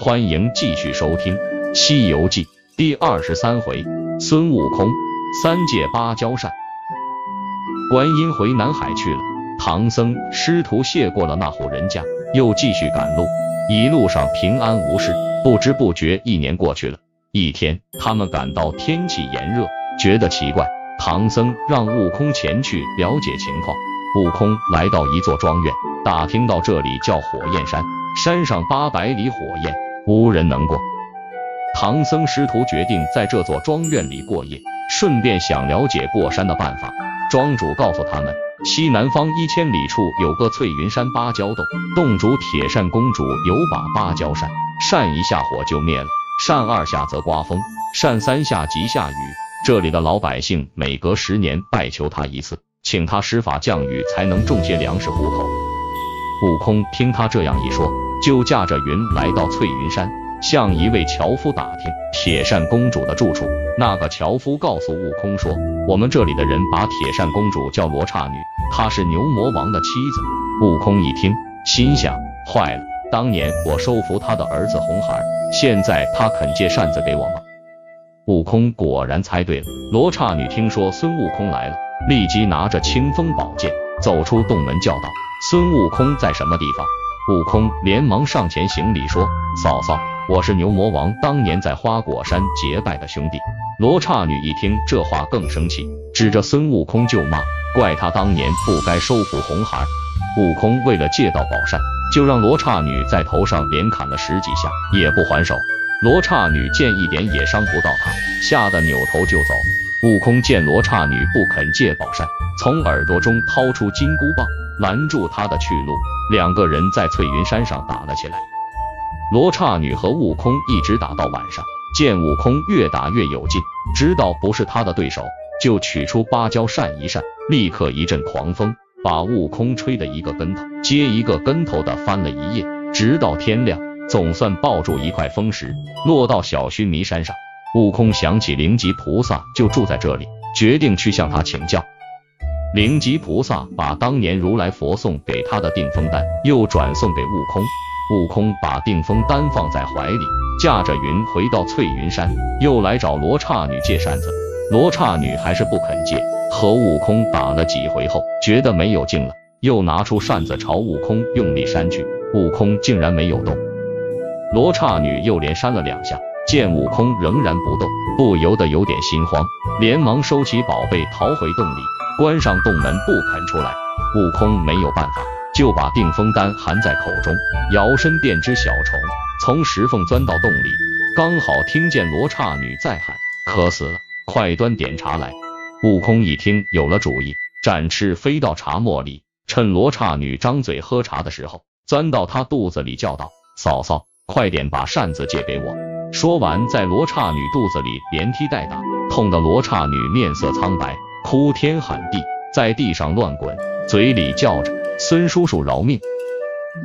欢迎继续收听《西游记》第二十三回：孙悟空三借芭蕉扇。观音回南海去了，唐僧师徒谢过了那户人家，又继续赶路。一路上平安无事，不知不觉一年过去了。一天，他们感到天气炎热，觉得奇怪。唐僧让悟空前去了解情况。悟空来到一座庄园，打听到这里叫火焰山，山上八百里火焰，无人能过。唐僧师徒决定在这座庄院里过夜，顺便想了解过山的办法。庄主告诉他们，西南方一千里处有个翠云山芭蕉洞，洞主铁扇公主有把芭蕉扇，扇一下火就灭了，扇二下则刮风，扇三下即下雨。这里的老百姓每隔十年拜求他一次。请他施法降雨，才能种些粮食糊口。悟空听他这样一说，就驾着云来到翠云山，向一位樵夫打听铁扇公主的住处。那个樵夫告诉悟空说：“我们这里的人把铁扇公主叫罗刹女，她是牛魔王的妻子。”悟空一听，心想：坏了，当年我收服他的儿子红孩，现在他肯借扇子给我吗？悟空果然猜对了。罗刹女听说孙悟空来了。立即拿着清风宝剑走出洞门，叫道：“孙悟空在什么地方？”悟空连忙上前行礼说：“嫂嫂，我是牛魔王当年在花果山结拜的兄弟。”罗刹女一听这话更生气，指着孙悟空就骂：“怪他当年不该收服红孩。”悟空为了借到宝扇，就让罗刹女在头上连砍了十几下，也不还手。罗刹女见一点也伤不到他，吓得扭头就走。悟空见罗刹女不肯借宝扇，从耳朵中掏出金箍棒拦住她的去路，两个人在翠云山上打了起来。罗刹女和悟空一直打到晚上，见悟空越打越有劲，知道不是他的对手，就取出芭蕉扇一扇，立刻一阵狂风，把悟空吹得一个跟头接一个跟头的翻了一夜，直到天亮，总算抱住一块风石，落到小须弥山上。悟空想起灵吉菩萨就住在这里，决定去向他请教。灵吉菩萨把当年如来佛送给他的定风丹又转送给悟空，悟空把定风丹放在怀里，驾着云回到翠云山，又来找罗刹女借扇子。罗刹女还是不肯借，和悟空打了几回后，觉得没有劲了，又拿出扇子朝悟空用力扇去，悟空竟然没有动。罗刹女又连扇了两下。见悟空仍然不动，不由得有点心慌，连忙收起宝贝逃回洞里，关上洞门不肯出来。悟空没有办法，就把定风丹含在口中，摇身变只小虫，从石缝钻到洞里，刚好听见罗刹女在喊：“渴死了，快端点茶来！”悟空一听有了主意，展翅飞到茶沫里，趁罗刹女张嘴喝茶的时候，钻到她肚子里叫道：“嫂嫂，快点把扇子借给我。”说完，在罗刹女肚子里连踢带打，痛得罗刹女面色苍白，哭天喊地，在地上乱滚，嘴里叫着“孙叔叔饶命”。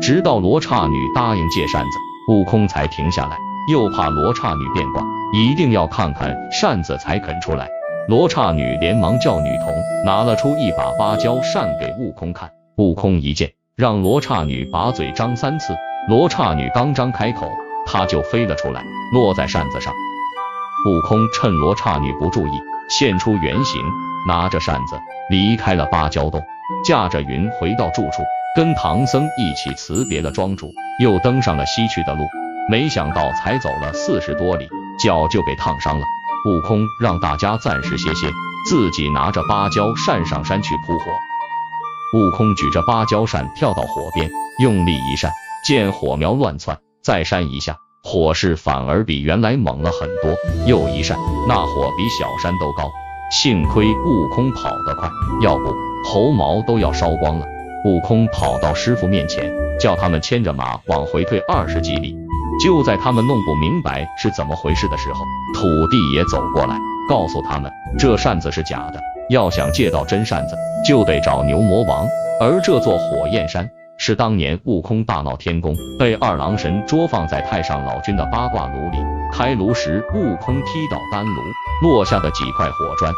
直到罗刹女答应借扇子，悟空才停下来，又怕罗刹女变卦，一定要看看扇子才肯出来。罗刹女连忙叫女童拿了出一把芭蕉扇给悟空看，悟空一见，让罗刹女把嘴张三次，罗刹女刚张开口。他就飞了出来，落在扇子上。悟空趁罗刹女不注意，现出原形，拿着扇子离开了芭蕉洞，驾着云回到住处，跟唐僧一起辞别了庄主，又登上了西去的路。没想到才走了四十多里，脚就被烫伤了。悟空让大家暂时歇歇，自己拿着芭蕉扇上山去扑火。悟空举着芭蕉扇跳到火边，用力一扇，见火苗乱窜。再扇一下，火势反而比原来猛了很多。又一扇，那火比小山都高。幸亏悟空跑得快，要不猴毛都要烧光了。悟空跑到师傅面前，叫他们牵着马往回退二十几里。就在他们弄不明白是怎么回事的时候，土地爷走过来，告诉他们这扇子是假的，要想借到真扇子，就得找牛魔王。而这座火焰山。是当年悟空大闹天宫，被二郎神捉放在太上老君的八卦炉里。开炉时，悟空踢倒丹炉，落下的几块火砖。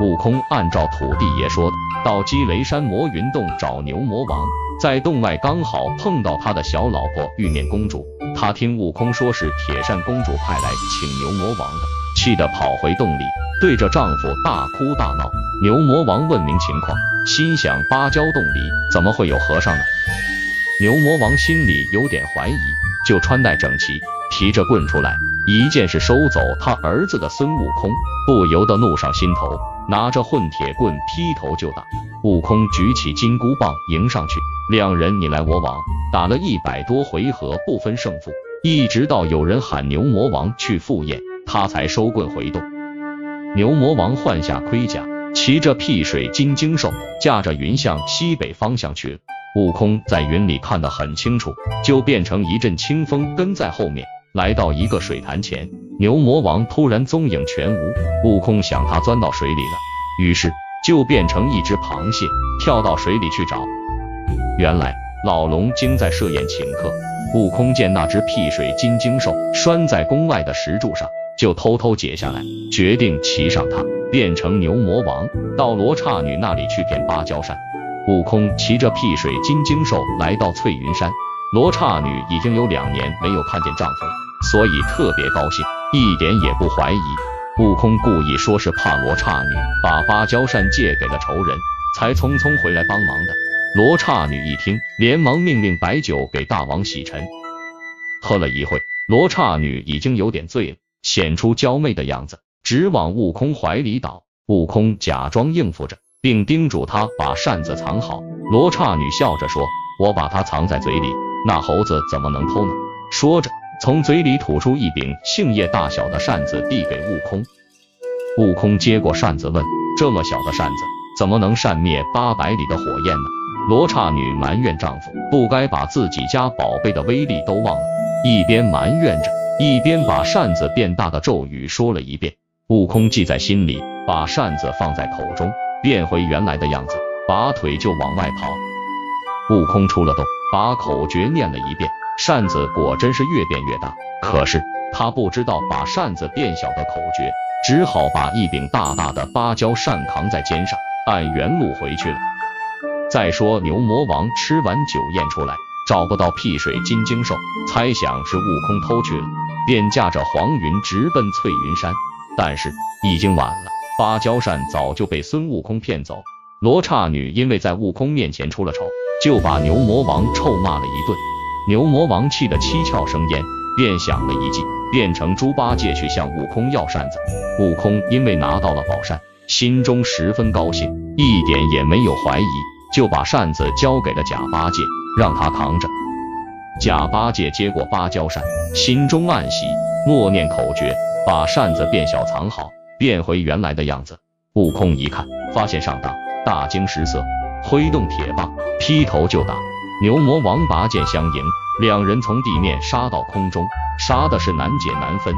悟空按照土地爷说的，到积雷山魔云洞找牛魔王，在洞外刚好碰到他的小老婆玉面公主。他听悟空说是铁扇公主派来请牛魔王的，气得跑回洞里，对着丈夫大哭大闹。牛魔王问明情况，心想芭蕉洞里怎么会有和尚呢？牛魔王心里有点怀疑，就穿戴整齐，提着棍出来，一见是收走他儿子的孙悟空，不由得怒上心头，拿着混铁棍劈头就打。悟空举起金箍棒迎上去，两人你来我往，打了一百多回合不分胜负，一直到有人喊牛魔王去赴宴，他才收棍回洞。牛魔王换下盔甲，骑着辟水金睛兽，驾着云向西北方向去了。悟空在云里看得很清楚，就变成一阵清风跟在后面，来到一个水潭前。牛魔王突然踪影全无，悟空想他钻到水里了，于是就变成一只螃蟹，跳到水里去找。原来老龙精在设宴请客，悟空见那只辟水金睛兽拴在宫外的石柱上，就偷偷解下来，决定骑上它，变成牛魔王，到罗刹女那里去骗芭蕉扇。悟空骑着辟水金睛兽来到翠云山，罗刹女已经有两年没有看见丈夫了，所以特别高兴，一点也不怀疑。悟空故意说是怕罗刹女把芭蕉扇借给了仇人，才匆匆回来帮忙的。罗刹女一听，连忙命令白酒给大王洗尘。喝了一会，罗刹女已经有点醉了，显出娇媚的样子，直往悟空怀里倒。悟空假装应付着。并叮嘱他把扇子藏好。罗刹女笑着说：“我把它藏在嘴里，那猴子怎么能偷呢？”说着，从嘴里吐出一柄杏叶大小的扇子，递给悟空。悟空接过扇子，问：“这么小的扇子，怎么能扇灭八百里的火焰呢？”罗刹女埋怨丈夫不该把自己家宝贝的威力都忘了，一边埋怨着，一边把扇子变大的咒语说了一遍。悟空记在心里，把扇子放在口中。变回原来的样子，拔腿就往外跑。悟空出了洞，把口诀念了一遍，扇子果真是越变越大。可是他不知道把扇子变小的口诀，只好把一柄大大的芭蕉扇扛在肩上，按原路回去了。再说牛魔王吃完酒宴出来，找不到辟水金睛兽，猜想是悟空偷去了，便驾着黄云直奔翠云山。但是已经晚了。芭蕉扇早就被孙悟空骗走，罗刹女因为在悟空面前出了丑，就把牛魔王臭骂了一顿。牛魔王气得七窍生烟，便想了一计，变成猪八戒去向悟空要扇子。悟空因为拿到了宝扇，心中十分高兴，一点也没有怀疑，就把扇子交给了假八戒，让他扛着。假八戒接过芭蕉扇，心中暗喜，默念口诀，把扇子变小藏好。变回原来的样子，悟空一看，发现上当，大惊失色，挥动铁棒，劈头就打。牛魔王拔剑相迎，两人从地面杀到空中，杀的是难解难分。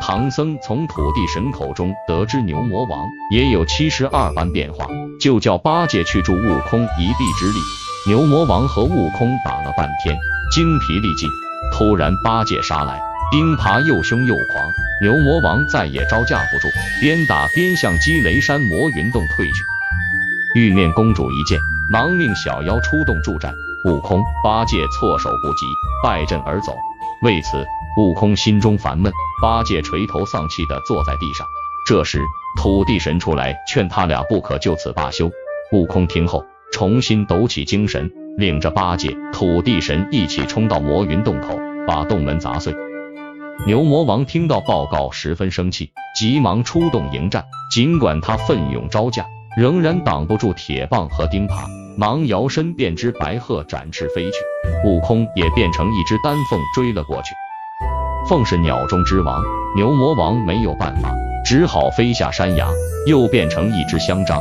唐僧从土地神口中得知牛魔王也有七十二般变化，就叫八戒去助悟空一臂之力。牛魔王和悟空打了半天，精疲力尽，突然八戒杀来。钉耙又凶又狂，牛魔王再也招架不住，边打边向积雷山魔云洞退去。玉面公主一见，忙命小妖出洞助战。悟空、八戒措手不及，败阵而走。为此，悟空心中烦闷，八戒垂头丧气地坐在地上。这时，土地神出来劝他俩不可就此罢休。悟空听后，重新抖起精神，领着八戒、土地神一起冲到魔云洞口，把洞门砸碎。牛魔王听到报告，十分生气，急忙出动迎战。尽管他奋勇招架，仍然挡不住铁棒和钉耙，忙摇身变只白鹤，展翅飞去。悟空也变成一只丹凤追了过去。凤是鸟中之王，牛魔王没有办法，只好飞下山崖，又变成一只香樟。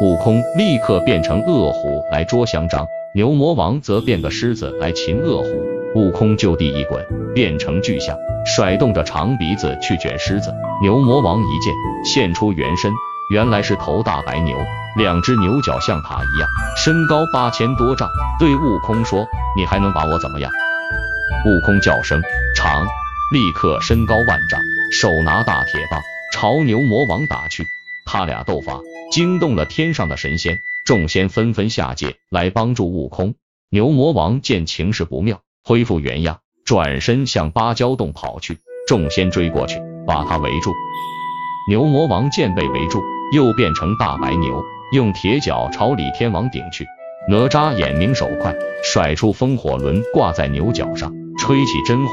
悟空立刻变成恶虎来捉香樟，牛魔王则变个狮子来擒恶虎。悟空就地一滚，变成巨象。甩动着长鼻子去卷狮子，牛魔王一见现出原身，原来是头大白牛，两只牛角像塔一样，身高八千多丈，对悟空说：“你还能把我怎么样？”悟空叫声长，立刻身高万丈，手拿大铁棒朝牛魔王打去。他俩斗法，惊动了天上的神仙，众仙纷纷下界来帮助悟空。牛魔王见情势不妙，恢复原样。转身向芭蕉洞跑去。众仙追过去，把他围住。牛魔王见被围住，又变成大白牛，用铁脚朝李天王顶去。哪吒眼明手快，甩出风火轮挂在牛角上，吹起真火，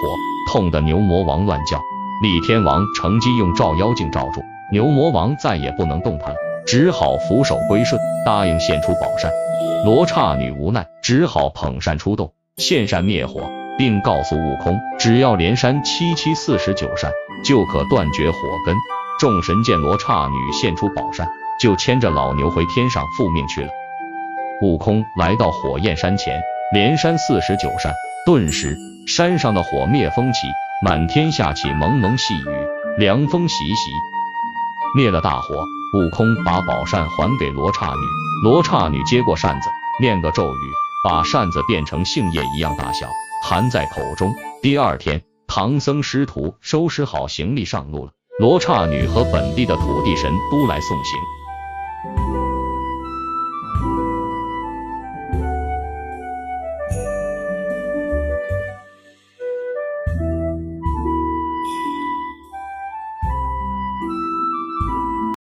痛得牛魔王乱叫。李天王乘机用照妖镜照住牛魔王，再也不能动弹，只好俯首归顺，答应献出宝扇。罗刹女无奈，只好捧扇出动，献扇灭火，并告诉悟空，只要连扇七七四十九扇，就可断绝火根。众神见罗刹女献出宝扇，就牵着老牛回天上复命去了。悟空来到火焰山前，连扇四十九扇，顿时山上的火灭风起，满天下起蒙蒙细雨，凉风习习。灭了大火，悟空把宝扇还给罗刹女，罗刹女接过扇子，念个咒语，把扇子变成杏叶一样大小，含在口中。第二天，唐僧师徒收拾好行李上路了，罗刹女和本地的土地神都来送行。